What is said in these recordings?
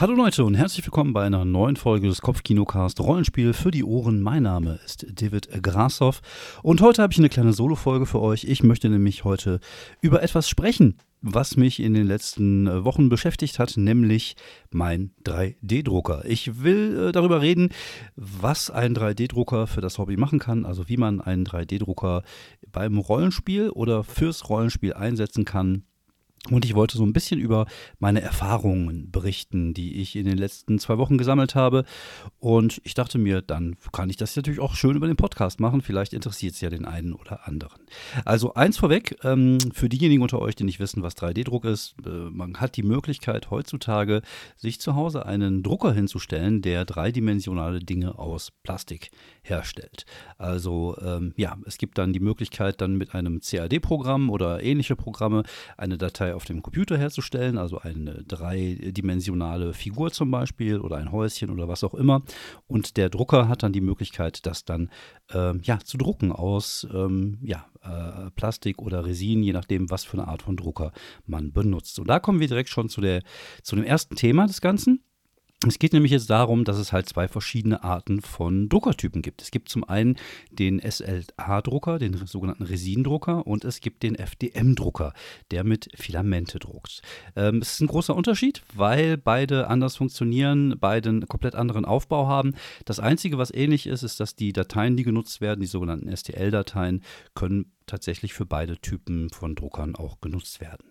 Hallo Leute und herzlich willkommen bei einer neuen Folge des Kopfkinocast Rollenspiel für die Ohren. Mein Name ist David Grashoff und heute habe ich eine kleine Solo-Folge für euch. Ich möchte nämlich heute über etwas sprechen, was mich in den letzten äh, Wochen beschäftigt hat, nämlich mein 3D-Drucker. Ich will äh, darüber reden, was ein 3D-Drucker für das Hobby machen kann, also wie man einen 3D-Drucker beim Rollenspiel oder fürs Rollenspiel einsetzen kann und ich wollte so ein bisschen über meine Erfahrungen berichten, die ich in den letzten zwei Wochen gesammelt habe. Und ich dachte mir, dann kann ich das natürlich auch schön über den Podcast machen. Vielleicht interessiert es ja den einen oder anderen. Also eins vorweg, ähm, für diejenigen unter euch, die nicht wissen, was 3D-Druck ist, äh, man hat die Möglichkeit heutzutage, sich zu Hause einen Drucker hinzustellen, der dreidimensionale Dinge aus Plastik herstellt. Also ähm, ja, es gibt dann die Möglichkeit, dann mit einem CAD-Programm oder ähnliche Programme eine Datei auf dem Computer herzustellen, also eine dreidimensionale Figur zum Beispiel oder ein Häuschen oder was auch immer. Und der Drucker hat dann die Möglichkeit, das dann ähm, ja, zu drucken aus ähm, ja, äh, Plastik oder Resin, je nachdem, was für eine Art von Drucker man benutzt. Und da kommen wir direkt schon zu, der, zu dem ersten Thema des Ganzen. Es geht nämlich jetzt darum, dass es halt zwei verschiedene Arten von Druckertypen gibt. Es gibt zum einen den SLA-Drucker, den sogenannten Resindrucker, und es gibt den FDM-Drucker, der mit Filamente druckt. Ähm, es ist ein großer Unterschied, weil beide anders funktionieren, beide einen komplett anderen Aufbau haben. Das Einzige, was ähnlich ist, ist, dass die Dateien, die genutzt werden, die sogenannten STL-Dateien, können tatsächlich für beide Typen von Druckern auch genutzt werden.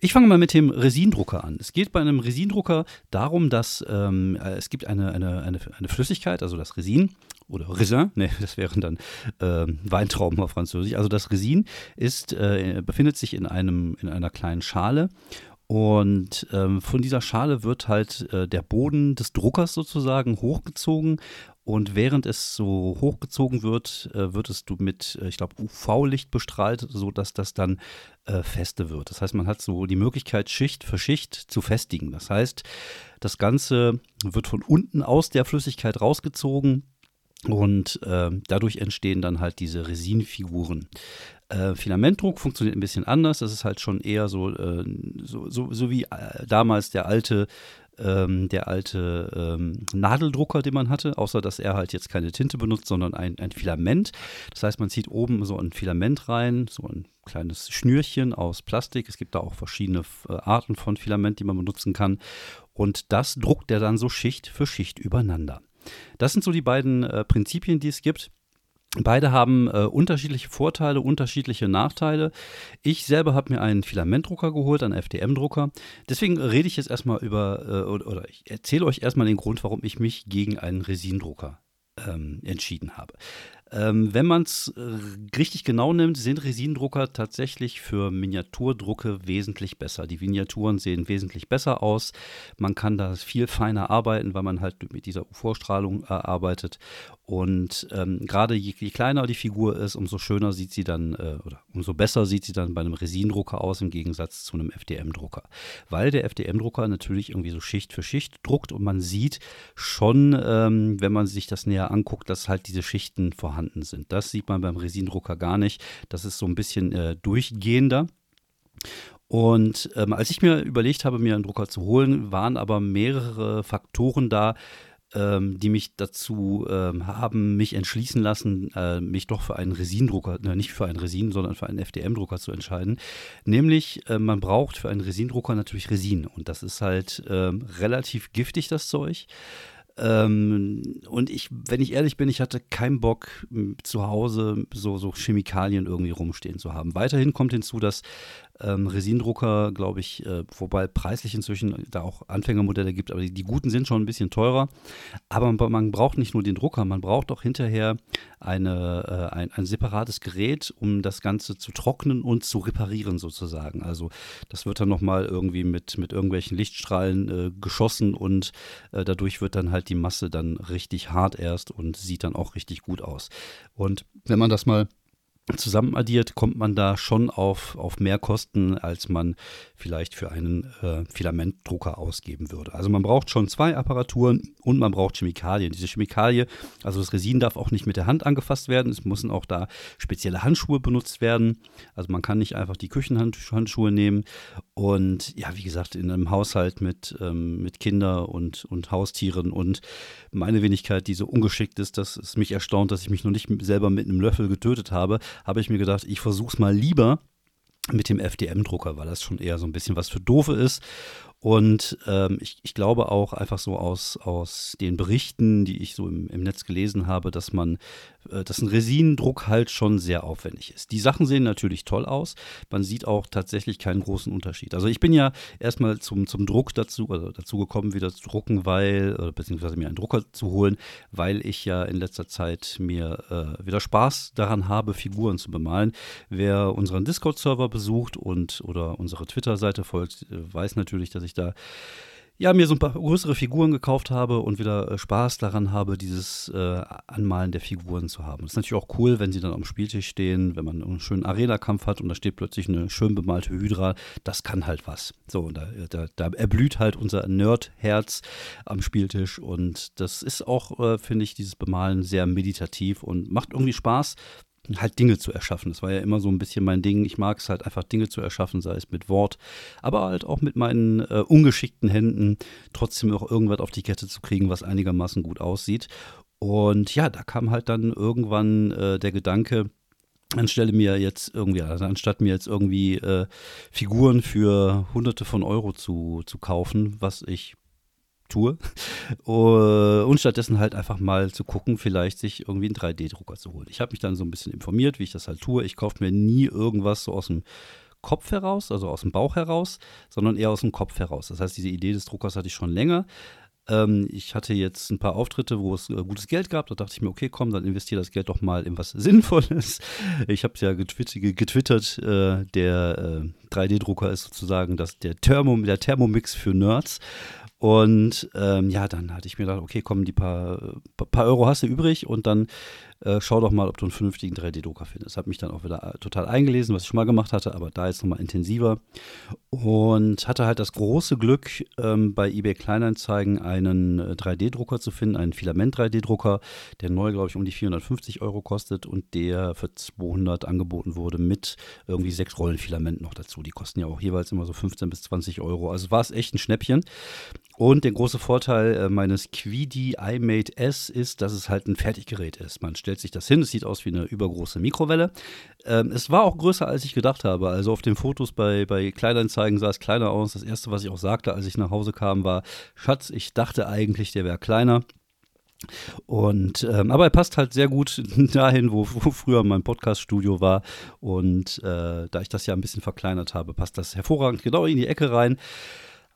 Ich fange mal mit dem Resindrucker an. Es geht bei einem Resindrucker darum, dass ähm, äh, es gibt eine, eine, eine, eine Flüssigkeit, also das Resin oder Raisin, ne, das wären dann äh, Weintrauben auf Französisch. Also das Resin ist, äh, befindet sich in, einem, in einer kleinen Schale und ähm, von dieser Schale wird halt äh, der Boden des Druckers sozusagen hochgezogen und während es so hochgezogen wird, äh, wird es mit, äh, ich glaube, UV-Licht bestrahlt, sodass das dann äh, feste wird. Das heißt, man hat so die Möglichkeit, Schicht für Schicht zu festigen. Das heißt, das Ganze wird von unten aus der Flüssigkeit rausgezogen und äh, dadurch entstehen dann halt diese Resinfiguren. Äh, Filamentdruck funktioniert ein bisschen anders. Das ist halt schon eher so, äh, so, so, so, wie äh, damals der alte ähm, der alte ähm, Nadeldrucker, den man hatte, außer dass er halt jetzt keine Tinte benutzt, sondern ein, ein Filament. Das heißt, man zieht oben so ein Filament rein, so ein kleines Schnürchen aus Plastik. Es gibt da auch verschiedene äh, Arten von Filament, die man benutzen kann. Und das druckt er dann so Schicht für Schicht übereinander. Das sind so die beiden äh, Prinzipien, die es gibt. Beide haben äh, unterschiedliche Vorteile, unterschiedliche Nachteile. Ich selber habe mir einen Filamentdrucker geholt, einen FDM-Drucker. Deswegen rede ich jetzt erstmal über, äh, oder, oder, ich erzähle euch erstmal den Grund, warum ich mich gegen einen Resindrucker ähm, entschieden habe. Ähm, wenn man es äh, richtig genau nimmt, sind Resinendrucker tatsächlich für Miniaturdrucke wesentlich besser. Die Miniaturen sehen wesentlich besser aus. Man kann da viel feiner arbeiten, weil man halt mit dieser UV-Strahlung äh, arbeitet. Und ähm, gerade je, je, kleiner die Figur ist, umso schöner sieht sie dann, äh, oder umso besser sieht sie dann bei einem Resinendrucker aus, im Gegensatz zu einem FDM-Drucker. Weil der FDM-Drucker natürlich irgendwie so Schicht für Schicht druckt und man sieht schon, ähm, wenn man sich das näher anguckt, dass halt diese Schichten vorhanden vorhanden sind. Das sieht man beim Resindrucker gar nicht. Das ist so ein bisschen äh, durchgehender. Und ähm, als ich mir überlegt habe, mir einen Drucker zu holen, waren aber mehrere Faktoren da, ähm, die mich dazu ähm, haben, mich entschließen lassen, äh, mich doch für einen Resindrucker, äh, nicht für einen Resin, sondern für einen FDM-Drucker zu entscheiden. Nämlich, äh, man braucht für einen Resindrucker natürlich Resin. Und das ist halt ähm, relativ giftig, das Zeug. Ähm, und ich, wenn ich ehrlich bin, ich hatte keinen Bock, zu Hause so, so Chemikalien irgendwie rumstehen zu haben. Weiterhin kommt hinzu, dass ähm, Resindrucker, glaube ich, äh, wobei preislich inzwischen da auch Anfängermodelle gibt, aber die, die, guten sind schon ein bisschen teurer. Aber man, man, braucht nicht nur den Drucker, man braucht auch hinterher eine, äh, ein, ein, separates Gerät, um das Ganze zu trocknen und zu reparieren sozusagen. Also das wird dann nochmal irgendwie mit, mit irgendwelchen Lichtstrahlen äh, geschossen und äh, dadurch wird dann halt die Masse dann richtig hart erst und sieht dann auch richtig gut aus. Und wenn man das mal zusammen addiert, kommt man da schon auf, auf mehr Kosten, als man vielleicht für einen äh, Filamentdrucker ausgeben würde. Also man braucht schon zwei Apparaturen und man braucht Chemikalien. Diese Chemikalie, also das Resin darf auch nicht mit der Hand angefasst werden. Es müssen auch da spezielle Handschuhe benutzt werden. Also man kann nicht einfach die Küchenhandschuhe nehmen. Und ja, wie gesagt, in einem Haushalt mit, ähm, mit Kindern und, und Haustieren und meine Wenigkeit, die so ungeschickt ist, dass es mich erstaunt, dass ich mich noch nicht selber mit einem Löffel getötet habe, habe ich mir gedacht, ich versuche es mal lieber mit dem FDM-Drucker, weil das schon eher so ein bisschen was für Doofe ist. Und ähm, ich, ich, glaube auch einfach so aus, aus den Berichten, die ich so im, im Netz gelesen habe, dass man, dass ein Resinendruck halt schon sehr aufwendig ist. Die Sachen sehen natürlich toll aus. Man sieht auch tatsächlich keinen großen Unterschied. Also ich bin ja erstmal zum, zum Druck dazu, also dazu gekommen, wieder zu drucken, weil, oder beziehungsweise mir einen Drucker zu holen, weil ich ja in letzter Zeit mir äh, wieder Spaß daran habe, Figuren zu bemalen. Wer unseren Discord-Server besucht und oder unsere Twitter-Seite folgt, äh, weiß natürlich, dass ich da ja, mir so ein paar größere Figuren gekauft habe und wieder äh, Spaß daran habe, dieses äh, Anmalen der Figuren zu haben. Das ist natürlich auch cool, wenn sie dann am Spieltisch stehen, wenn man einen schönen Arena-Kampf hat und da steht plötzlich eine schön bemalte Hydra. Das kann halt was. So, und da, da, da erblüht halt unser Nerd-Herz am Spieltisch und das ist auch, äh, finde ich, dieses Bemalen sehr meditativ und macht irgendwie Spaß, halt Dinge zu erschaffen. Das war ja immer so ein bisschen mein Ding. Ich mag es halt einfach Dinge zu erschaffen, sei es mit Wort, aber halt auch mit meinen äh, ungeschickten Händen trotzdem auch irgendwas auf die Kette zu kriegen, was einigermaßen gut aussieht. Und ja, da kam halt dann irgendwann äh, der Gedanke, anstelle mir jetzt irgendwie, also anstatt mir jetzt irgendwie äh, Figuren für hunderte von Euro zu, zu kaufen, was ich tue. Und stattdessen halt einfach mal zu gucken, vielleicht sich irgendwie einen 3D-Drucker zu holen. Ich habe mich dann so ein bisschen informiert, wie ich das halt tue. Ich kaufe mir nie irgendwas so aus dem Kopf heraus, also aus dem Bauch heraus, sondern eher aus dem Kopf heraus. Das heißt, diese Idee des Druckers hatte ich schon länger. Ähm, ich hatte jetzt ein paar Auftritte, wo es äh, gutes Geld gab. Da dachte ich mir, okay, komm, dann investiere das Geld doch mal in was Sinnvolles. Ich habe es ja getwittert, getwittert äh, der äh, 3D-Drucker ist sozusagen das, der, Thermo, der Thermomix für Nerds. Und ähm, ja, dann hatte ich mir gedacht, okay, komm, die paar, paar Euro hast du übrig und dann äh, schau doch mal, ob du einen vernünftigen 3D-Drucker findest. Habe mich dann auch wieder äh, total eingelesen, was ich schon mal gemacht hatte, aber da jetzt nochmal intensiver. Und hatte halt das große Glück, ähm, bei eBay Kleinanzeigen einen 3D-Drucker äh, zu finden, einen Filament-3D-Drucker, der neu, glaube ich, um die 450 Euro kostet und der für 200 angeboten wurde mit irgendwie sechs Rollen Filament noch dazu. Die kosten ja auch jeweils immer so 15 bis 20 Euro. Also war es echt ein Schnäppchen. Und der große Vorteil äh, meines Quidi iMate S ist, dass es halt ein Fertiggerät ist. Man stellt sich das hin, es sieht aus wie eine übergroße Mikrowelle. Ähm, es war auch größer, als ich gedacht habe. Also auf den Fotos bei, bei Kleinanzeigen sah es kleiner aus. Das erste, was ich auch sagte, als ich nach Hause kam, war: Schatz, ich dachte eigentlich, der wäre kleiner. Und ähm, aber er passt halt sehr gut dahin, wo, wo früher mein Podcaststudio war. Und äh, da ich das ja ein bisschen verkleinert habe, passt das hervorragend genau in die Ecke rein.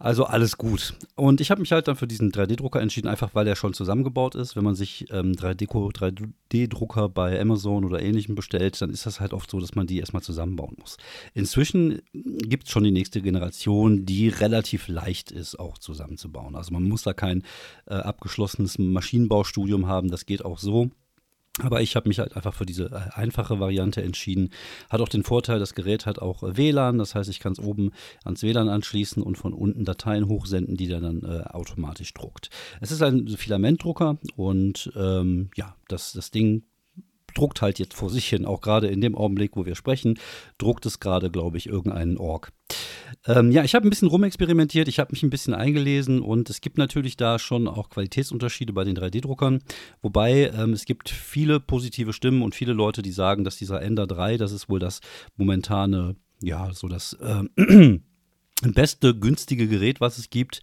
Also alles gut. Und ich habe mich halt dann für diesen 3D-Drucker entschieden, einfach weil er schon zusammengebaut ist. Wenn man sich ähm, 3D-Drucker bei Amazon oder ähnlichem bestellt, dann ist das halt oft so, dass man die erstmal zusammenbauen muss. Inzwischen gibt es schon die nächste Generation, die relativ leicht ist, auch zusammenzubauen. Also man muss da kein äh, abgeschlossenes Maschinenbaustudium haben, das geht auch so. Aber ich habe mich halt einfach für diese äh, einfache Variante entschieden. Hat auch den Vorteil, das Gerät hat auch äh, WLAN, das heißt, ich kann es oben ans WLAN anschließen und von unten Dateien hochsenden, die der dann äh, automatisch druckt. Es ist ein Filamentdrucker und ähm, ja, das, das Ding druckt halt jetzt vor sich hin, auch gerade in dem Augenblick, wo wir sprechen, druckt es gerade, glaube ich, irgendeinen Org. Ähm, ja, ich habe ein bisschen rumexperimentiert, ich habe mich ein bisschen eingelesen und es gibt natürlich da schon auch Qualitätsunterschiede bei den 3D-Druckern. Wobei ähm, es gibt viele positive Stimmen und viele Leute, die sagen, dass dieser Ender 3, das ist wohl das momentane, ja, so das äh, beste günstige Gerät, was es gibt.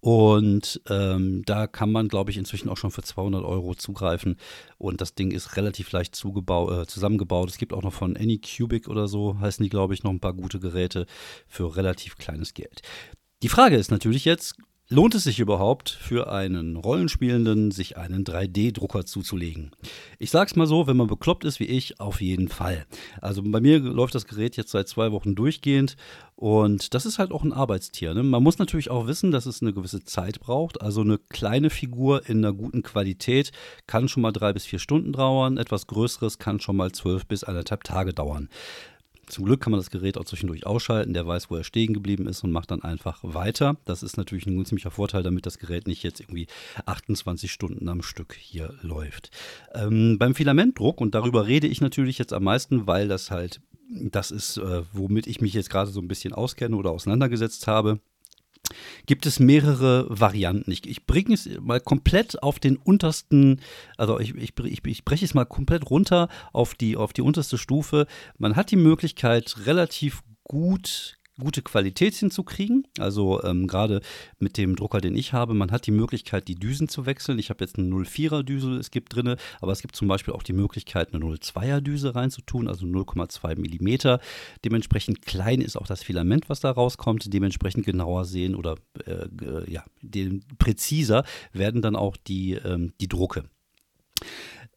Und ähm, da kann man, glaube ich, inzwischen auch schon für 200 Euro zugreifen. Und das Ding ist relativ leicht äh, zusammengebaut. Es gibt auch noch von Anycubic oder so, heißen die, glaube ich, noch ein paar gute Geräte für relativ kleines Geld. Die Frage ist natürlich jetzt, Lohnt es sich überhaupt für einen Rollenspielenden, sich einen 3D-Drucker zuzulegen? Ich sag's mal so, wenn man bekloppt ist wie ich, auf jeden Fall. Also bei mir läuft das Gerät jetzt seit zwei Wochen durchgehend und das ist halt auch ein Arbeitstier. Ne? Man muss natürlich auch wissen, dass es eine gewisse Zeit braucht. Also eine kleine Figur in einer guten Qualität kann schon mal drei bis vier Stunden dauern. Etwas Größeres kann schon mal zwölf bis anderthalb Tage dauern. Zum Glück kann man das Gerät auch zwischendurch ausschalten. Der weiß, wo er stehen geblieben ist und macht dann einfach weiter. Das ist natürlich ein ziemlicher Vorteil, damit das Gerät nicht jetzt irgendwie 28 Stunden am Stück hier läuft. Ähm, beim Filamentdruck, und darüber rede ich natürlich jetzt am meisten, weil das halt das ist, äh, womit ich mich jetzt gerade so ein bisschen auskenne oder auseinandergesetzt habe gibt es mehrere Varianten. Ich, ich bringe es mal komplett auf den untersten, also ich, ich, ich, breche es mal komplett runter auf die, auf die unterste Stufe. Man hat die Möglichkeit, relativ gut gute Qualität hinzukriegen. Also ähm, gerade mit dem Drucker, den ich habe, man hat die Möglichkeit, die Düsen zu wechseln. Ich habe jetzt eine 04er Düse, es gibt drinne, aber es gibt zum Beispiel auch die Möglichkeit, eine 02er Düse reinzutun, also 0,2 Millimeter. Dementsprechend klein ist auch das Filament, was da rauskommt. Dementsprechend genauer sehen oder äh, äh, ja, präziser werden dann auch die, ähm, die Drucke.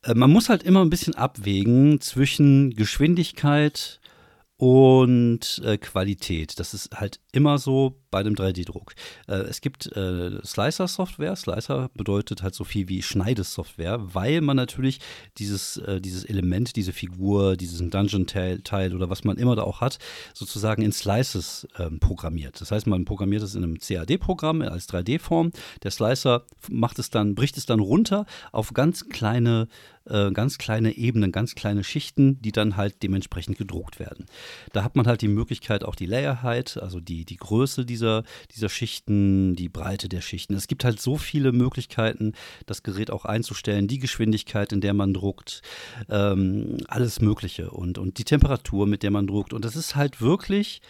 Äh, man muss halt immer ein bisschen abwägen zwischen Geschwindigkeit, und äh, Qualität. Das ist halt immer so bei dem 3D-Druck. Äh, es gibt äh, Slicer-Software. Slicer bedeutet halt so viel wie Schneidesoftware, weil man natürlich dieses, äh, dieses Element, diese Figur, diesen Dungeon-Teil oder was man immer da auch hat, sozusagen in Slices ähm, programmiert. Das heißt, man programmiert es in einem CAD-Programm als 3D-Form. Der Slicer macht es dann, bricht es dann runter auf ganz kleine äh, ganz kleine Ebenen, ganz kleine Schichten, die dann halt dementsprechend gedruckt werden. Da hat man halt die Möglichkeit, auch die Layer Height, also die, die Größe dieser, dieser Schichten, die Breite der Schichten. Es gibt halt so viele Möglichkeiten, das Gerät auch einzustellen, die Geschwindigkeit, in der man druckt, ähm, alles Mögliche und, und die Temperatur, mit der man druckt. Und das ist halt wirklich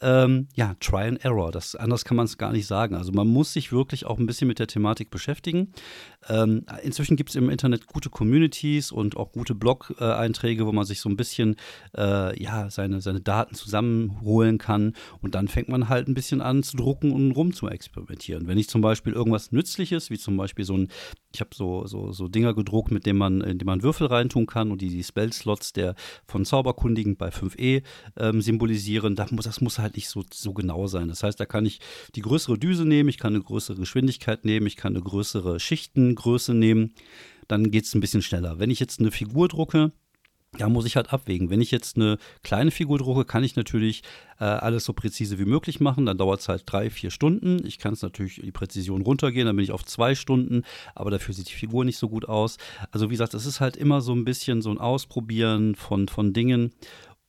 ähm, ja, Try and Error. Das, anders kann man es gar nicht sagen. Also man muss sich wirklich auch ein bisschen mit der Thematik beschäftigen. Ähm, inzwischen gibt es im Internet gute Communities und auch gute Blog-Einträge, wo man sich so ein bisschen äh, ja, seine, seine Daten zusammenholen kann. Und dann fängt man halt ein bisschen an zu drucken und rum zu experimentieren. Wenn ich zum Beispiel irgendwas Nützliches, wie zum Beispiel so ein, ich habe so, so, so Dinger gedruckt, mit denen man, in denen man Würfel reintun kann und die, die Spell-Slots der von Zauberkundigen bei 5e ähm, symbolisieren, das muss, das muss halt nicht so, so genau sein. Das heißt, da kann ich die größere Düse nehmen, ich kann eine größere Geschwindigkeit nehmen, ich kann eine größere Schichtengröße nehmen. Dann geht es ein bisschen schneller. Wenn ich jetzt eine Figur drucke, da muss ich halt abwägen. Wenn ich jetzt eine kleine Figur drucke, kann ich natürlich äh, alles so präzise wie möglich machen. Dann dauert es halt drei, vier Stunden. Ich kann es natürlich die Präzision runtergehen, dann bin ich auf zwei Stunden, aber dafür sieht die Figur nicht so gut aus. Also wie gesagt, es ist halt immer so ein bisschen so ein Ausprobieren von, von Dingen.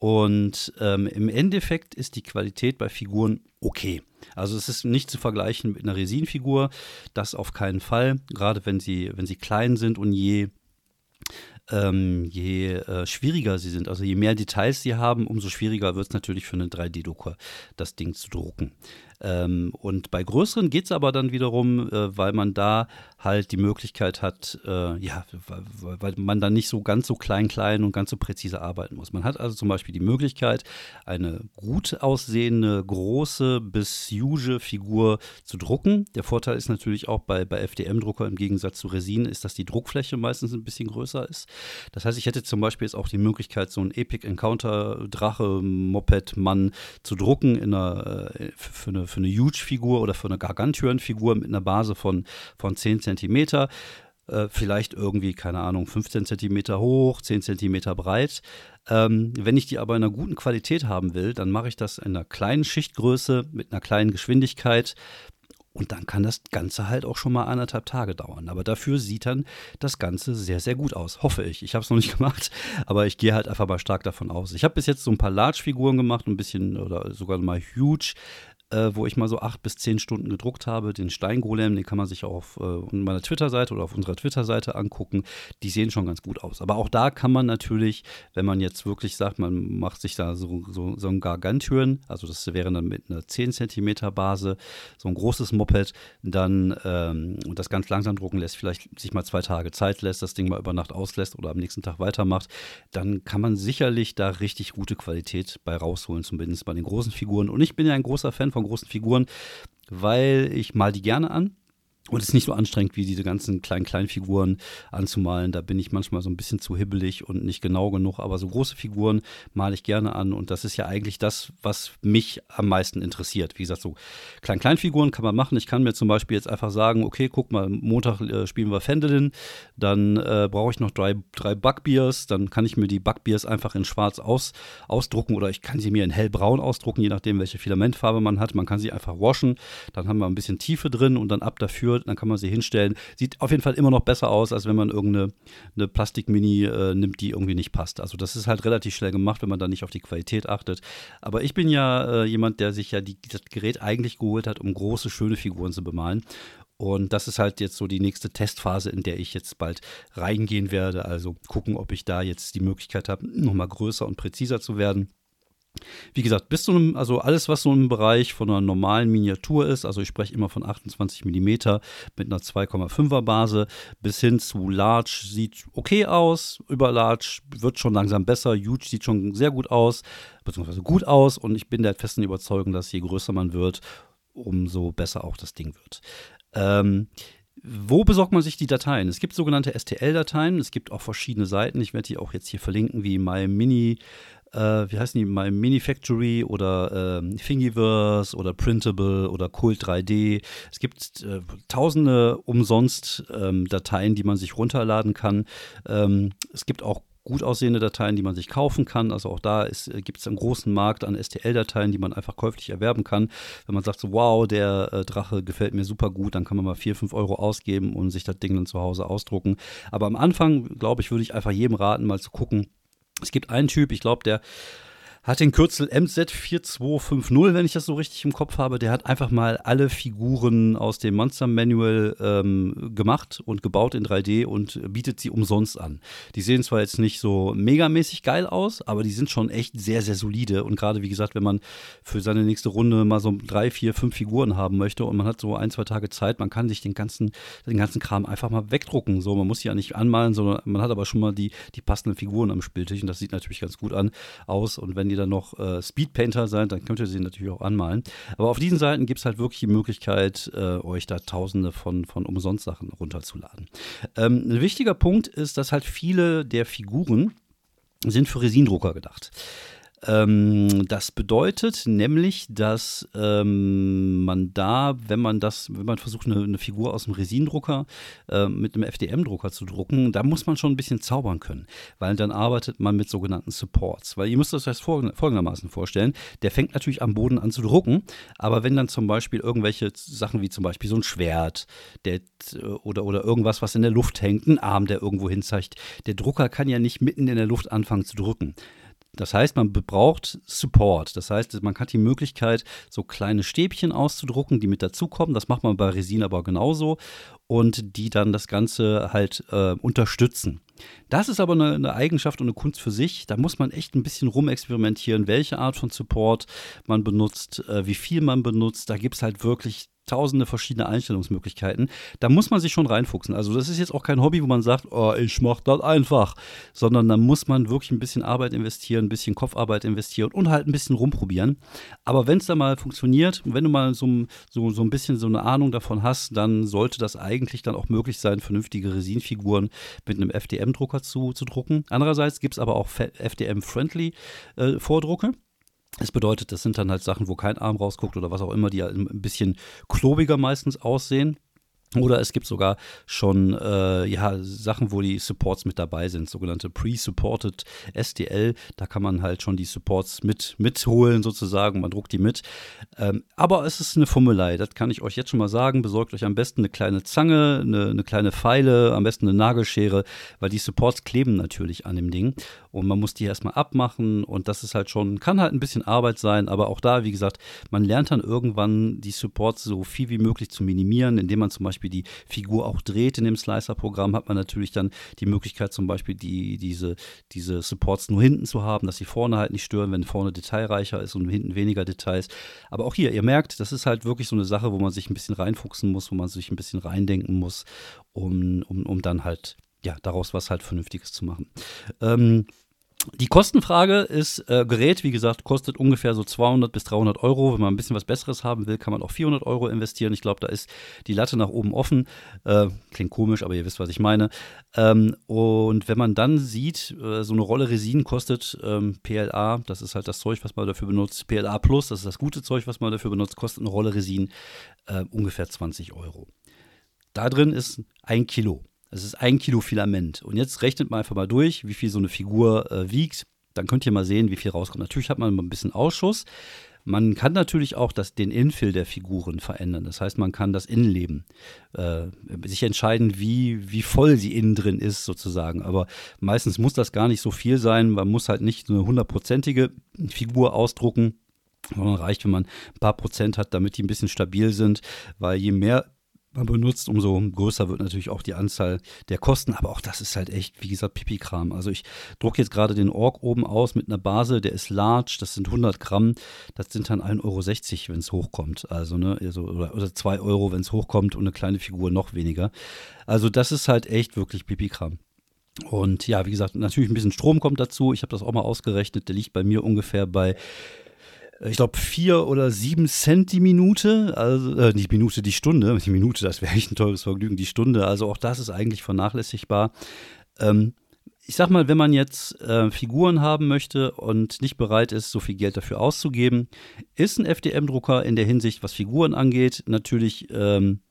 Und ähm, im Endeffekt ist die Qualität bei Figuren okay. Also es ist nicht zu vergleichen mit einer Resinfigur, das auf keinen Fall. Gerade wenn sie, wenn sie klein sind und je ähm, je äh, schwieriger sie sind, also je mehr Details sie haben, umso schwieriger wird es natürlich für einen 3D-Drucker, das Ding zu drucken. Ähm, und bei größeren geht es aber dann wiederum, äh, weil man da halt die Möglichkeit hat, äh, ja, weil, weil, man dann nicht so ganz so klein, klein und ganz so präzise arbeiten muss. Man hat also zum Beispiel die Möglichkeit, eine gut aussehende, große bis huge Figur zu drucken. Der Vorteil ist natürlich auch bei, bei FDM-Drucker im Gegensatz zu Resin, ist, dass die Druckfläche meistens ein bisschen größer ist. Das heißt, ich hätte zum Beispiel jetzt auch die Möglichkeit, so ein Epic Encounter Drache, Moped, Mann zu drucken in einer, äh, für eine für eine Huge-Figur oder für eine Gargantuan-Figur mit einer Base von, von 10 cm. Äh, vielleicht irgendwie, keine Ahnung, 15 cm hoch, 10 cm breit. Ähm, wenn ich die aber in einer guten Qualität haben will, dann mache ich das in einer kleinen Schichtgröße mit einer kleinen Geschwindigkeit und dann kann das Ganze halt auch schon mal anderthalb Tage dauern. Aber dafür sieht dann das Ganze sehr, sehr gut aus. Hoffe ich. Ich habe es noch nicht gemacht, aber ich gehe halt einfach mal stark davon aus. Ich habe bis jetzt so ein paar Large-Figuren gemacht, ein bisschen oder sogar mal Huge äh, wo ich mal so acht bis zehn Stunden gedruckt habe. Den Steingolem, den kann man sich auch auf äh, meiner Twitter-Seite oder auf unserer Twitter-Seite angucken. Die sehen schon ganz gut aus. Aber auch da kann man natürlich, wenn man jetzt wirklich sagt, man macht sich da so, so, so ein Gargantüren, also das wäre dann mit einer 10 cm Base, so ein großes Moped, dann ähm, und das ganz langsam drucken lässt, vielleicht sich mal zwei Tage Zeit lässt, das Ding mal über Nacht auslässt oder am nächsten Tag weitermacht, dann kann man sicherlich da richtig gute Qualität bei rausholen, zumindest bei den großen Figuren. Und ich bin ja ein großer Fan von von großen Figuren. weil ich mal die gerne an und es ist nicht so anstrengend, wie diese ganzen kleinen, kleinen Figuren anzumalen. Da bin ich manchmal so ein bisschen zu hibbelig und nicht genau genug. Aber so große Figuren male ich gerne an. Und das ist ja eigentlich das, was mich am meisten interessiert. Wie gesagt, so klein, klein Figuren kann man machen. Ich kann mir zum Beispiel jetzt einfach sagen, okay, guck mal, Montag äh, spielen wir Fendelin. Dann äh, brauche ich noch drei, drei Bugbeers. Dann kann ich mir die Bugbeers einfach in schwarz aus, ausdrucken. Oder ich kann sie mir in hellbraun ausdrucken, je nachdem, welche Filamentfarbe man hat. Man kann sie einfach waschen. Dann haben wir ein bisschen Tiefe drin und dann ab dafür wird, dann kann man sie hinstellen. Sieht auf jeden Fall immer noch besser aus, als wenn man irgendeine eine Plastikmini äh, nimmt, die irgendwie nicht passt. Also das ist halt relativ schnell gemacht, wenn man da nicht auf die Qualität achtet. Aber ich bin ja äh, jemand, der sich ja die, das Gerät eigentlich geholt hat, um große, schöne Figuren zu bemalen. Und das ist halt jetzt so die nächste Testphase, in der ich jetzt bald reingehen werde. Also gucken, ob ich da jetzt die Möglichkeit habe, nochmal größer und präziser zu werden. Wie gesagt, bis zu einem, also alles, was so im Bereich von einer normalen Miniatur ist, also ich spreche immer von 28 mm mit einer 2,5er Base, bis hin zu Large sieht okay aus, über Large wird schon langsam besser, Huge sieht schon sehr gut aus, beziehungsweise gut aus und ich bin der festen Überzeugung, dass je größer man wird, umso besser auch das Ding wird. Ähm, wo besorgt man sich die Dateien? Es gibt sogenannte STL-Dateien, es gibt auch verschiedene Seiten. Ich werde die auch jetzt hier verlinken, wie MyMini äh, wie heißen die, My Minifactory oder äh, Thingiverse oder Printable oder Cult 3D. Es gibt äh, tausende umsonst ähm, Dateien, die man sich runterladen kann. Ähm, es gibt auch gut aussehende Dateien, die man sich kaufen kann. Also auch da äh, gibt es einen großen Markt an STL-Dateien, die man einfach käuflich erwerben kann. Wenn man sagt so, wow, der äh, Drache gefällt mir super gut, dann kann man mal 4, 5 Euro ausgeben und sich das Ding dann zu Hause ausdrucken. Aber am Anfang, glaube ich, würde ich einfach jedem raten, mal zu gucken, es gibt einen Typ, ich glaube, der hat den Kürzel MZ4250, wenn ich das so richtig im Kopf habe. Der hat einfach mal alle Figuren aus dem Monster Manual ähm, gemacht und gebaut in 3D und bietet sie umsonst an. Die sehen zwar jetzt nicht so megamäßig geil aus, aber die sind schon echt sehr, sehr solide. Und gerade wie gesagt, wenn man für seine nächste Runde mal so drei, vier, fünf Figuren haben möchte und man hat so ein, zwei Tage Zeit, man kann sich den ganzen, den ganzen Kram einfach mal wegdrucken. So, man muss sie ja nicht anmalen, sondern man hat aber schon mal die, die passenden Figuren am Spieltisch und das sieht natürlich ganz gut an aus. Und wenn ihr dann noch äh, Speedpainter seid, dann könnt ihr sie natürlich auch anmalen. Aber auf diesen Seiten gibt es halt wirklich die Möglichkeit, äh, euch da tausende von, von Umsonst-Sachen runterzuladen. Ähm, ein wichtiger Punkt ist, dass halt viele der Figuren sind für Resindrucker gedacht. Ähm, das bedeutet nämlich, dass ähm, man da, wenn man das, wenn man versucht, eine, eine Figur aus dem Resindrucker äh, mit einem FDM-Drucker zu drucken, da muss man schon ein bisschen zaubern können, weil dann arbeitet man mit sogenannten Supports. Weil ihr müsst euch das folgendermaßen vorstellen: Der fängt natürlich am Boden an zu drucken, aber wenn dann zum Beispiel irgendwelche Sachen wie zum Beispiel so ein Schwert der, oder, oder irgendwas, was in der Luft hängt, ein Arm, der irgendwo hin zeigt, der Drucker kann ja nicht mitten in der Luft anfangen zu drücken. Das heißt, man braucht Support. Das heißt, man hat die Möglichkeit, so kleine Stäbchen auszudrucken, die mit dazukommen. Das macht man bei Resin aber genauso und die dann das Ganze halt äh, unterstützen. Das ist aber eine, eine, Eigenschaft und eine Kunst für sich. Da muss man echt ein bisschen rumexperimentieren, welche Art von Support man benutzt, äh, wie viel man benutzt. Da gibt es halt wirklich tausende verschiedene Einstellungsmöglichkeiten. Da muss man sich schon reinfuchsen. Also das ist jetzt auch kein Hobby, wo man sagt, oh, ich mach das einfach, sondern da muss man wirklich ein bisschen Arbeit investieren, ein bisschen Kopfarbeit investieren und halt ein bisschen rumprobieren. Aber wenn es dann mal funktioniert, wenn du mal so, so, so ein bisschen so eine Ahnung davon hast, dann sollte das eigentlich dann auch möglich sein, vernünftige Resinfiguren mit einem FDM-Drucker zu, zu drucken. Andererseits gibt es aber auch FDM-friendly äh, Vordrucke. Es bedeutet, das sind dann halt Sachen, wo kein Arm rausguckt oder was auch immer, die ja ein bisschen klobiger meistens aussehen. Oder es gibt sogar schon äh, ja, Sachen, wo die Supports mit dabei sind, sogenannte Pre-Supported STL. Da kann man halt schon die Supports mit, mitholen, sozusagen. Man druckt die mit. Ähm, aber es ist eine Fummelei, das kann ich euch jetzt schon mal sagen. Besorgt euch am besten eine kleine Zange, eine, eine kleine Pfeile, am besten eine Nagelschere, weil die Supports kleben natürlich an dem Ding. Und man muss die erstmal abmachen. Und das ist halt schon, kann halt ein bisschen Arbeit sein. Aber auch da, wie gesagt, man lernt dann irgendwann die Supports so viel wie möglich zu minimieren, indem man zum Beispiel die Figur auch dreht in dem Slicer-Programm, hat man natürlich dann die Möglichkeit, zum Beispiel die, diese, diese Supports nur hinten zu haben, dass sie vorne halt nicht stören, wenn vorne detailreicher ist und hinten weniger Details. Aber auch hier, ihr merkt, das ist halt wirklich so eine Sache, wo man sich ein bisschen reinfuchsen muss, wo man sich ein bisschen reindenken muss, um, um, um dann halt, ja, daraus was halt Vernünftiges zu machen. Ähm, die Kostenfrage ist, äh, Gerät, wie gesagt, kostet ungefähr so 200 bis 300 Euro. Wenn man ein bisschen was Besseres haben will, kann man auch 400 Euro investieren. Ich glaube, da ist die Latte nach oben offen. Äh, klingt komisch, aber ihr wisst, was ich meine. Ähm, und wenn man dann sieht, äh, so eine Rolle Resin kostet ähm, PLA, das ist halt das Zeug, was man dafür benutzt. PLA Plus, das ist das gute Zeug, was man dafür benutzt, kostet eine Rolle Resin äh, ungefähr 20 Euro. Da drin ist ein Kilo. Es ist ein Kilo Filament. Und jetzt rechnet man einfach mal durch, wie viel so eine Figur äh, wiegt. Dann könnt ihr mal sehen, wie viel rauskommt. Natürlich hat man ein bisschen Ausschuss. Man kann natürlich auch das, den Infill der Figuren verändern. Das heißt, man kann das Innenleben äh, sich entscheiden, wie, wie voll sie innen drin ist, sozusagen. Aber meistens muss das gar nicht so viel sein. Man muss halt nicht eine hundertprozentige Figur ausdrucken. Sondern reicht, wenn man ein paar Prozent hat, damit die ein bisschen stabil sind, weil je mehr man benutzt, umso größer wird natürlich auch die Anzahl der Kosten. Aber auch das ist halt echt, wie gesagt, Pipi-Kram. Also ich drucke jetzt gerade den Org oben aus mit einer Base, der ist large, das sind 100 Gramm. Das sind dann 1,60 Euro, wenn es hochkommt. Also, ne, also, oder, oder 2 Euro, wenn es hochkommt und eine kleine Figur noch weniger. Also das ist halt echt wirklich Pipi-Kram. Und ja, wie gesagt, natürlich ein bisschen Strom kommt dazu. Ich habe das auch mal ausgerechnet. Der liegt bei mir ungefähr bei ich glaube, vier oder sieben Cent die Minute, also äh, nicht Minute, die Stunde. Die Minute, das wäre echt ein teures Vergnügen, die Stunde. Also auch das ist eigentlich vernachlässigbar. Ähm, ich sag mal, wenn man jetzt äh, Figuren haben möchte und nicht bereit ist, so viel Geld dafür auszugeben, ist ein FDM-Drucker in der Hinsicht, was Figuren angeht, natürlich ähm,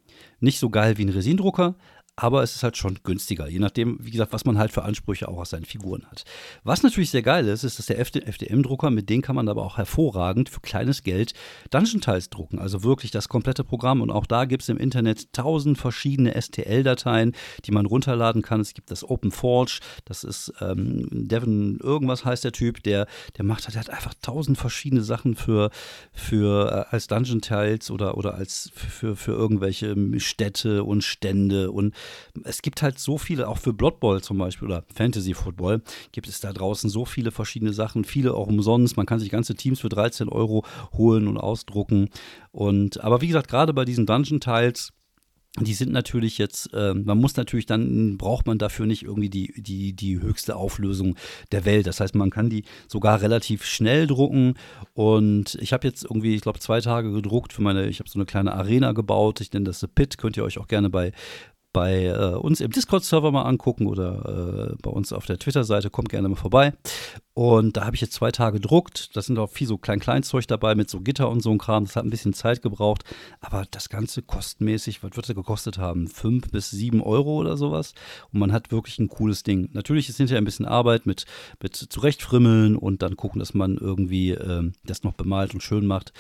nicht so geil wie ein Resindrucker, aber es ist halt schon günstiger, je nachdem, wie gesagt, was man halt für Ansprüche auch aus seinen Figuren hat. Was natürlich sehr geil ist, ist, dass der FDM-Drucker, mit dem kann man aber auch hervorragend für kleines Geld Dungeon-Tiles drucken, also wirklich das komplette Programm. Und auch da gibt es im Internet tausend verschiedene STL-Dateien, die man runterladen kann. Es gibt das OpenForge, das ist ähm, Devin, irgendwas heißt der Typ, der, der macht halt, der hat einfach tausend verschiedene Sachen für, für äh, als Dungeon-Tiles oder, oder als für, für irgendwelche Städte und Stände und es gibt halt so viele, auch für Blood Bowl zum Beispiel oder Fantasy Football, gibt es da draußen so viele verschiedene Sachen, viele auch umsonst. Man kann sich ganze Teams für 13 Euro holen und ausdrucken. Und aber wie gesagt, gerade bei diesen Dungeon-Teils, die sind natürlich jetzt, äh, man muss natürlich dann, braucht man dafür nicht irgendwie die, die, die höchste Auflösung der Welt. Das heißt, man kann die sogar relativ schnell drucken. Und ich habe jetzt irgendwie, ich glaube, zwei Tage gedruckt für meine, ich habe so eine kleine Arena gebaut. Ich nenne das The Pit, könnt ihr euch auch gerne bei, bei äh, uns im Discord-Server mal angucken oder äh, bei uns auf der Twitter-Seite. Kommt gerne mal vorbei. Und da habe ich jetzt zwei Tage gedruckt. Da sind auch viel so Klein-Kleinzeug dabei mit so Gitter und so ein Kram. Das hat ein bisschen Zeit gebraucht. Aber das Ganze kostenmäßig, was wird das gekostet haben? Fünf bis sieben Euro oder sowas. Und man hat wirklich ein cooles Ding. Natürlich ist hinterher ein bisschen Arbeit mit, mit zurechtfrimmeln und dann gucken, dass man irgendwie äh, das noch bemalt und schön macht.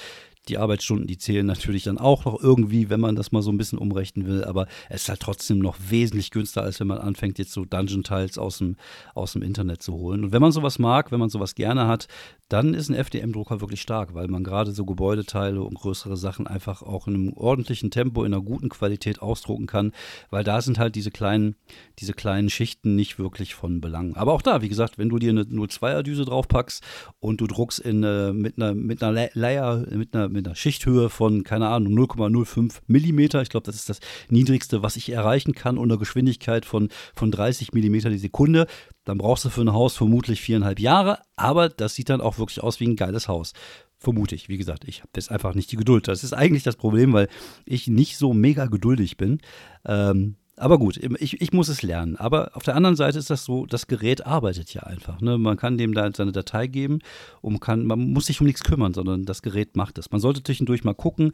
Die Arbeitsstunden, die zählen natürlich dann auch noch irgendwie, wenn man das mal so ein bisschen umrechnen will. Aber es ist halt trotzdem noch wesentlich günstiger, als wenn man anfängt, jetzt so Dungeon-Tiles aus dem, aus dem Internet zu holen. Und wenn man sowas mag, wenn man sowas gerne hat, dann ist ein FDM-Drucker wirklich stark, weil man gerade so Gebäudeteile und größere Sachen einfach auch in einem ordentlichen Tempo, in einer guten Qualität ausdrucken kann, weil da sind halt diese kleinen, diese kleinen Schichten nicht wirklich von Belang. Aber auch da, wie gesagt, wenn du dir eine 02er-Düse draufpackst und du druckst in, äh, mit einer, mit einer Layer, mit einer, mit einer Schichthöhe von, keine Ahnung, 0,05 Millimeter, ich glaube, das ist das niedrigste, was ich erreichen kann, unter Geschwindigkeit von, von 30 Millimeter die Sekunde, dann brauchst du für ein Haus vermutlich viereinhalb Jahre, aber das sieht dann auch wirklich aus wie ein geiles Haus. Vermute ich. Wie gesagt, ich habe jetzt einfach nicht die Geduld. Das ist eigentlich das Problem, weil ich nicht so mega geduldig bin. Ähm, aber gut, ich, ich muss es lernen. Aber auf der anderen Seite ist das so, das Gerät arbeitet ja einfach. Ne? Man kann dem da seine Datei geben und man, kann, man muss sich um nichts kümmern, sondern das Gerät macht es. Man sollte zwischendurch mal gucken,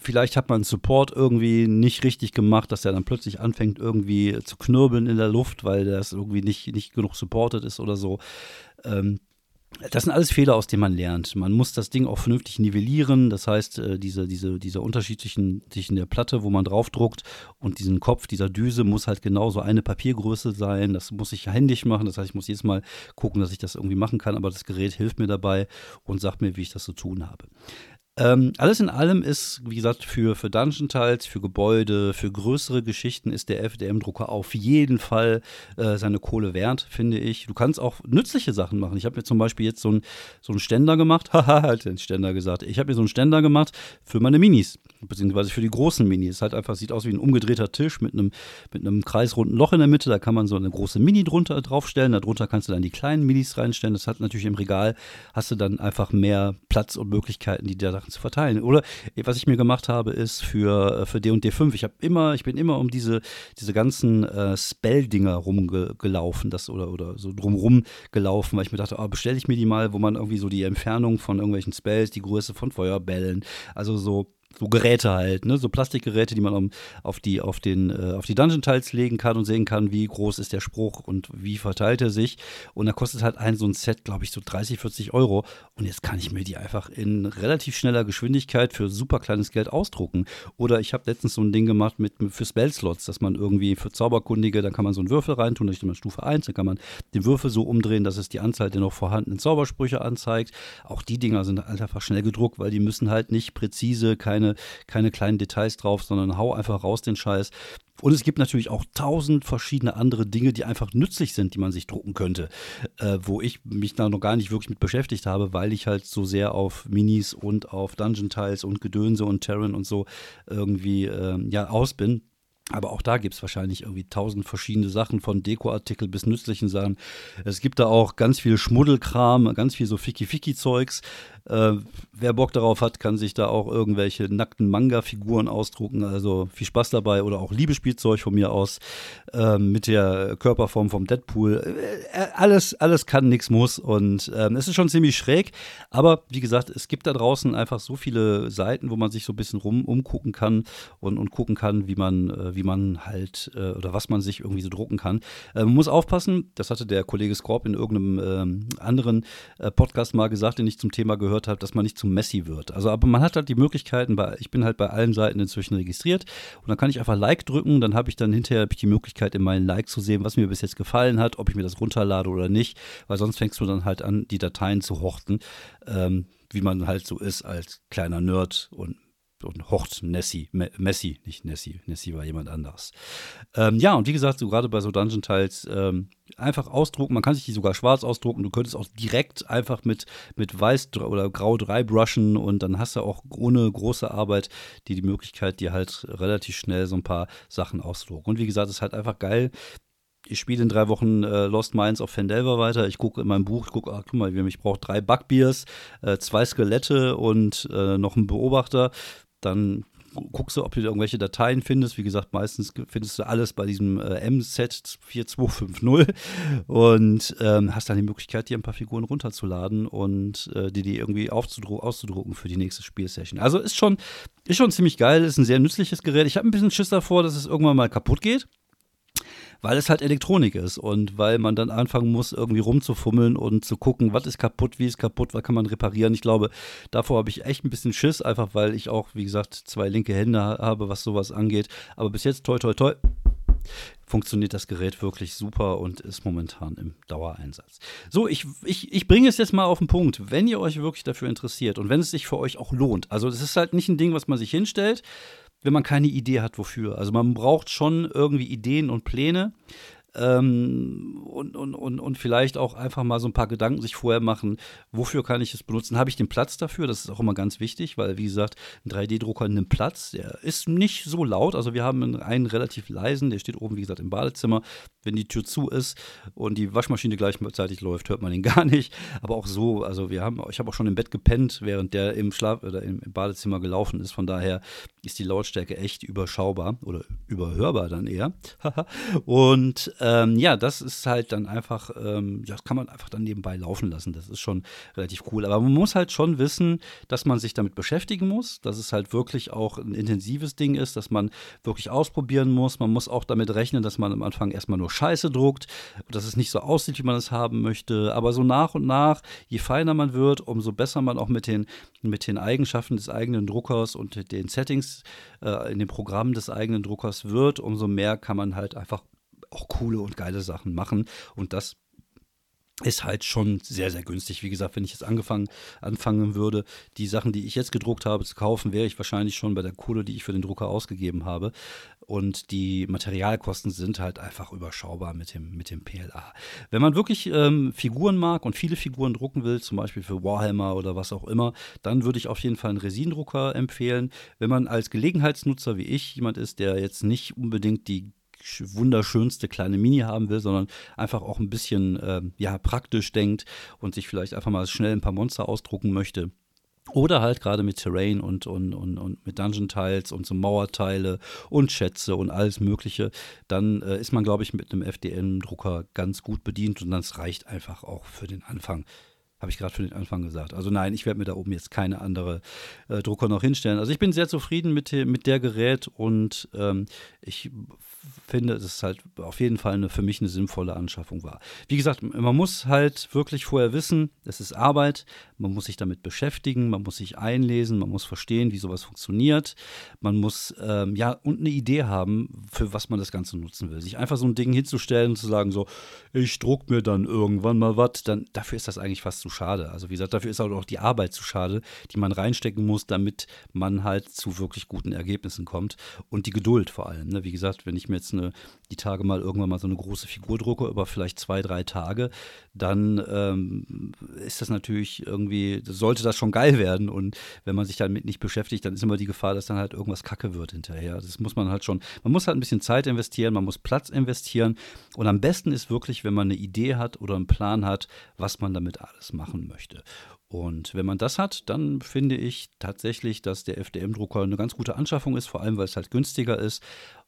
vielleicht hat man Support irgendwie nicht richtig gemacht, dass er dann plötzlich anfängt irgendwie zu knirbeln in der Luft, weil das irgendwie nicht, nicht genug supported ist oder so. Ähm, das sind alles Fehler, aus denen man lernt. Man muss das Ding auch vernünftig nivellieren. Das heißt, äh, diese, diese, dieser Unterschied zwischen, der Platte, wo man draufdruckt, und diesem Kopf dieser Düse muss halt genauso eine Papiergröße sein. Das muss ich händisch machen. Das heißt, ich muss jedes Mal gucken, dass ich das irgendwie machen kann. Aber das Gerät hilft mir dabei und sagt mir, wie ich das zu tun habe. Ähm, alles in allem ist, wie gesagt, für, für Dungeon-Tiles, für Gebäude, für größere Geschichten ist der FDM-Drucker auf jeden Fall äh, seine Kohle wert, finde ich. Du kannst auch nützliche Sachen machen. Ich habe mir zum Beispiel jetzt so einen so Ständer gemacht. Haha, halt den Ständer gesagt. Ich habe mir so einen Ständer gemacht für meine Minis, beziehungsweise für die großen Minis. Es halt einfach sieht aus wie ein umgedrehter Tisch mit einem, mit einem kreisrunden Loch in der Mitte. Da kann man so eine große Mini drunter draufstellen. Darunter kannst du dann die kleinen Minis reinstellen. Das hat natürlich im Regal, hast du dann einfach mehr Platz und Möglichkeiten, die da Sachen zu verteilen. Oder was ich mir gemacht habe, ist für, für D&D 5, ich habe immer, ich bin immer um diese, diese ganzen äh, Spell-Dinger rumgelaufen, das oder, oder so drumrum gelaufen, weil ich mir dachte, oh, bestelle ich mir die mal, wo man irgendwie so die Entfernung von irgendwelchen Spells, die Größe von Feuerbällen, also so so Geräte halt, ne? so Plastikgeräte, die man auf die, auf den, äh, auf die Dungeon-Tiles legen kann und sehen kann, wie groß ist der Spruch und wie verteilt er sich. Und da kostet halt ein so ein Set, glaube ich, so 30, 40 Euro. Und jetzt kann ich mir die einfach in relativ schneller Geschwindigkeit für super kleines Geld ausdrucken. Oder ich habe letztens so ein Ding gemacht mit, für Spellslots, dass man irgendwie für Zauberkundige, da kann man so einen Würfel reintun, da steht man Stufe 1, dann kann man den Würfel so umdrehen, dass es die Anzahl der noch vorhandenen Zaubersprüche anzeigt. Auch die Dinger sind halt einfach schnell gedruckt, weil die müssen halt nicht präzise, keine keine, keine kleinen Details drauf, sondern hau einfach raus den Scheiß. Und es gibt natürlich auch tausend verschiedene andere Dinge, die einfach nützlich sind, die man sich drucken könnte, äh, wo ich mich da noch gar nicht wirklich mit beschäftigt habe, weil ich halt so sehr auf Minis und auf Dungeon-Tiles und Gedönse und Terran und so irgendwie äh, ja aus bin. Aber auch da gibt es wahrscheinlich irgendwie tausend verschiedene Sachen, von Dekoartikel bis nützlichen Sachen. Es gibt da auch ganz viel Schmuddelkram, ganz viel so Ficky-Ficky-Zeugs. Äh, wer Bock darauf hat, kann sich da auch irgendwelche nackten Manga-Figuren ausdrucken. Also viel Spaß dabei oder auch Liebespielzeug von mir aus äh, mit der Körperform vom Deadpool. Äh, alles, alles kann, nichts muss. Und ähm, es ist schon ziemlich schräg. Aber wie gesagt, es gibt da draußen einfach so viele Seiten, wo man sich so ein bisschen rum umgucken kann und, und gucken kann, wie man, äh, wie man halt äh, oder was man sich irgendwie so drucken kann. Äh, man muss aufpassen, das hatte der Kollege Skorp in irgendeinem ähm, anderen Podcast mal gesagt, den ich zum Thema gehört gehört habe, dass man nicht zu Messi wird. Also, aber man hat halt die Möglichkeiten, bei, ich bin halt bei allen Seiten inzwischen registriert und dann kann ich einfach Like drücken, dann habe ich dann hinterher ich die Möglichkeit, in meinen Like zu sehen, was mir bis jetzt gefallen hat, ob ich mir das runterlade oder nicht, weil sonst fängst du dann halt an, die Dateien zu horten, ähm, wie man halt so ist als kleiner Nerd und und Hort Nessie, Messi, nicht Nessie, Nessie war jemand anderes. Ähm, ja, und wie gesagt, so gerade bei so Dungeon-Teils ähm, einfach ausdrucken, man kann sich die sogar schwarz ausdrucken, du könntest auch direkt einfach mit, mit weiß oder grau 3 brushen und dann hast du auch ohne große Arbeit die, die Möglichkeit, dir halt relativ schnell so ein paar Sachen auszudrucken. Und wie gesagt, es ist halt einfach geil, ich spiele in drei Wochen äh, Lost Minds auf Fandelver weiter. Ich gucke in meinem Buch, ich gucke, ach, guck mal, ich brauche drei Bugbeers, äh, zwei Skelette und äh, noch einen Beobachter dann guckst du, ob du irgendwelche Dateien findest. Wie gesagt, meistens findest du alles bei diesem äh, MZ 4250 und ähm, hast dann die Möglichkeit, dir ein paar Figuren runterzuladen und äh, die, die irgendwie auszudrucken für die nächste Spielsession. Also ist schon, ist schon ziemlich geil, ist ein sehr nützliches Gerät. Ich habe ein bisschen Schiss davor, dass es irgendwann mal kaputt geht weil es halt Elektronik ist und weil man dann anfangen muss, irgendwie rumzufummeln und zu gucken, was ist kaputt, wie ist kaputt, was kann man reparieren. Ich glaube, davor habe ich echt ein bisschen Schiss, einfach weil ich auch, wie gesagt, zwei linke Hände habe, was sowas angeht. Aber bis jetzt, toi, toi, toi, funktioniert das Gerät wirklich super und ist momentan im Dauereinsatz. So, ich, ich, ich bringe es jetzt mal auf den Punkt, wenn ihr euch wirklich dafür interessiert und wenn es sich für euch auch lohnt. Also, es ist halt nicht ein Ding, was man sich hinstellt, wenn man keine Idee hat, wofür. Also man braucht schon irgendwie Ideen und Pläne. Ähm, und, und, und, und vielleicht auch einfach mal so ein paar Gedanken sich vorher machen, wofür kann ich es benutzen? Habe ich den Platz dafür? Das ist auch immer ganz wichtig, weil, wie gesagt, ein 3D-Drucker nimmt Platz. Der ist nicht so laut. Also wir haben einen relativ leisen, der steht oben, wie gesagt, im Badezimmer. Wenn die Tür zu ist und die Waschmaschine gleichzeitig läuft, hört man den gar nicht. Aber auch so, also wir haben, ich habe auch schon im Bett gepennt, während der im Schlaf oder im Badezimmer gelaufen ist. Von daher ist die Lautstärke echt überschaubar oder überhörbar dann eher. und ähm, ja, das ist halt dann einfach, ähm, das kann man einfach dann nebenbei laufen lassen. Das ist schon relativ cool. Aber man muss halt schon wissen, dass man sich damit beschäftigen muss, dass es halt wirklich auch ein intensives Ding ist, dass man wirklich ausprobieren muss. Man muss auch damit rechnen, dass man am Anfang erstmal nur Scheiße druckt, dass es nicht so aussieht, wie man es haben möchte. Aber so nach und nach, je feiner man wird, umso besser man auch mit den, mit den Eigenschaften des eigenen Druckers und den Settings äh, in den Programmen des eigenen Druckers wird, umso mehr kann man halt einfach auch coole und geile Sachen machen. Und das ist halt schon sehr, sehr günstig. Wie gesagt, wenn ich jetzt angefangen, anfangen würde, die Sachen, die ich jetzt gedruckt habe, zu kaufen, wäre ich wahrscheinlich schon bei der Kohle, die ich für den Drucker ausgegeben habe. Und die Materialkosten sind halt einfach überschaubar mit dem, mit dem PLA. Wenn man wirklich ähm, Figuren mag und viele Figuren drucken will, zum Beispiel für Warhammer oder was auch immer, dann würde ich auf jeden Fall einen Resin-Drucker empfehlen. Wenn man als Gelegenheitsnutzer wie ich jemand ist, der jetzt nicht unbedingt die wunderschönste kleine Mini haben will, sondern einfach auch ein bisschen äh, ja, praktisch denkt und sich vielleicht einfach mal schnell ein paar Monster ausdrucken möchte. Oder halt gerade mit Terrain und, und, und, und mit Dungeon-Tiles und so Mauerteile und Schätze und alles Mögliche, dann äh, ist man, glaube ich, mit einem FDM-Drucker ganz gut bedient und das reicht einfach auch für den Anfang. Habe ich gerade für den Anfang gesagt. Also nein, ich werde mir da oben jetzt keine andere äh, Drucker noch hinstellen. Also ich bin sehr zufrieden mit, mit der Gerät und ähm, ich finde, dass es halt auf jeden Fall eine, für mich eine sinnvolle Anschaffung war. Wie gesagt, man muss halt wirklich vorher wissen, es ist Arbeit, man muss sich damit beschäftigen, man muss sich einlesen, man muss verstehen, wie sowas funktioniert, man muss ähm, ja und eine Idee haben, für was man das Ganze nutzen will. Sich einfach so ein Ding hinzustellen und zu sagen, so, ich druck mir dann irgendwann mal was, dann dafür ist das eigentlich fast zu schade. Also wie gesagt, dafür ist auch die Arbeit zu schade, die man reinstecken muss, damit man halt zu wirklich guten Ergebnissen kommt und die Geduld vor allem. Ne? Wie gesagt, wenn ich mir jetzt eine, die Tage mal irgendwann mal so eine große Figur drucke, über vielleicht zwei, drei Tage, dann ähm, ist das natürlich irgendwie, sollte das schon geil werden. Und wenn man sich damit nicht beschäftigt, dann ist immer die Gefahr, dass dann halt irgendwas kacke wird hinterher. Das muss man halt schon, man muss halt ein bisschen Zeit investieren, man muss Platz investieren. Und am besten ist wirklich, wenn man eine Idee hat oder einen Plan hat, was man damit alles machen möchte. Und wenn man das hat, dann finde ich tatsächlich, dass der FDM-Drucker eine ganz gute Anschaffung ist, vor allem weil es halt günstiger ist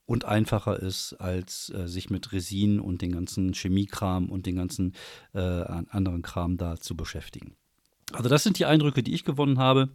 und einfacher ist, als äh, sich mit Resin und den ganzen Chemiekram und den ganzen äh, anderen Kram da zu beschäftigen. Also das sind die Eindrücke, die ich gewonnen habe.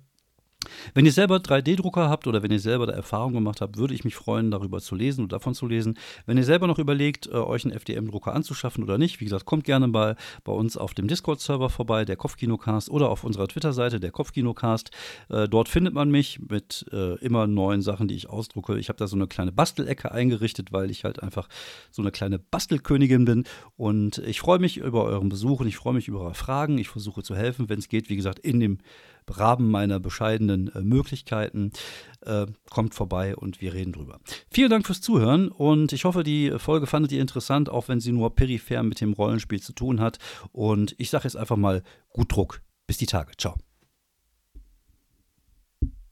Wenn ihr selber 3D-Drucker habt oder wenn ihr selber da Erfahrung gemacht habt, würde ich mich freuen, darüber zu lesen und davon zu lesen. Wenn ihr selber noch überlegt, äh, euch einen FDM-Drucker anzuschaffen oder nicht, wie gesagt, kommt gerne mal bei uns auf dem Discord-Server vorbei, der Kopfkinocast, oder auf unserer Twitter-Seite, der Kopfkinocast. Äh, dort findet man mich mit äh, immer neuen Sachen, die ich ausdrucke. Ich habe da so eine kleine Bastelecke eingerichtet, weil ich halt einfach so eine kleine Bastelkönigin bin. Und ich freue mich über euren Besuch und ich freue mich über eure Fragen. Ich versuche zu helfen, wenn es geht, wie gesagt, in dem Rahmen meiner bescheidenen äh, Möglichkeiten. Äh, kommt vorbei und wir reden drüber. Vielen Dank fürs Zuhören und ich hoffe, die Folge fandet ihr interessant, auch wenn sie nur peripher mit dem Rollenspiel zu tun hat. Und ich sage jetzt einfach mal gut Druck. Bis die Tage. Ciao.